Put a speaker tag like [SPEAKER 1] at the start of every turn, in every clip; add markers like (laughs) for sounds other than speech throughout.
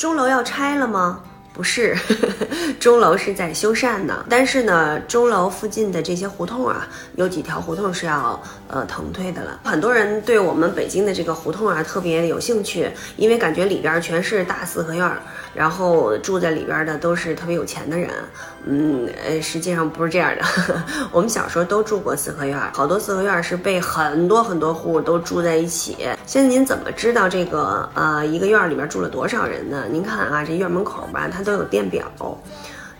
[SPEAKER 1] 钟楼要拆了吗？不是，(laughs) 钟楼是在修缮呢。但是呢，钟楼附近的这些胡同啊，有几条胡同是要呃腾退的了。很多人对我们北京的这个胡同啊特别有兴趣，因为感觉里边全是大四合院，然后住在里边的都是特别有钱的人。嗯，呃，实际上不是这样的。(laughs) 我们小时候都住过四合院，好多四合院是被很多很多户都住在一起。现在您怎么知道这个呃一个院里边住了多少人呢？您看啊，这院门口吧，它都有电表，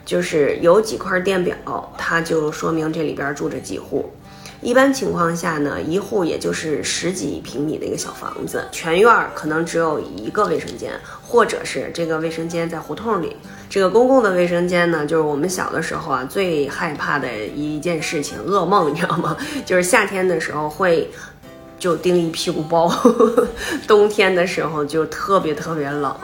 [SPEAKER 1] 就是有几块电表，它就说明这里边住着几户。一般情况下呢，一户也就是十几平米的一个小房子，全院可能只有一个卫生间，或者是这个卫生间在胡同里。这个公共的卫生间呢，就是我们小的时候啊最害怕的一件事情，噩梦，你知道吗？(laughs) 就是夏天的时候会。就叮一屁股包，(laughs) 冬天的时候就特别特别冷。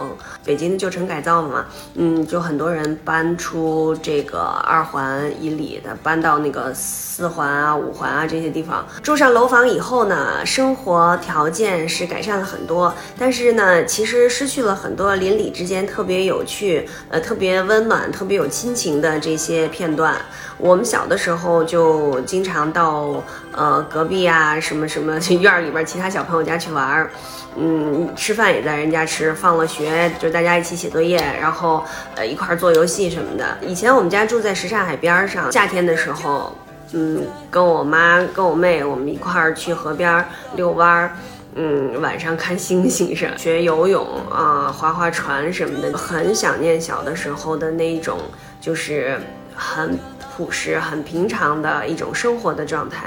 [SPEAKER 1] 北京旧城改造嘛，嗯，就很多人搬出这个二环以里的，搬到那个四环啊、五环啊这些地方住上楼房以后呢，生活条件是改善了很多，但是呢，其实失去了很多邻里之间特别有趣、呃特别温暖、特别有亲情的这些片段。我们小的时候就经常到呃隔壁啊什么什么 (laughs) 院里边其他小朋友家去玩儿，嗯，吃饭也在人家吃，放了学就大家一起写作业，然后呃一块儿做游戏什么的。以前我们家住在什刹海边上，夏天的时候，嗯，跟我妈跟我妹我们一块儿去河边遛弯儿，嗯，晚上看星星是 (laughs) 学游泳啊，划划船什么的，很想念小的时候的那一种，就是很。朴实、很平常的一种生活的状态。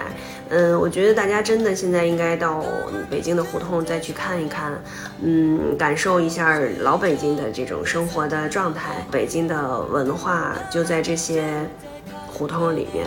[SPEAKER 1] 嗯，我觉得大家真的现在应该到北京的胡同再去看一看，嗯，感受一下老北京的这种生活的状态。北京的文化就在这些胡同里面。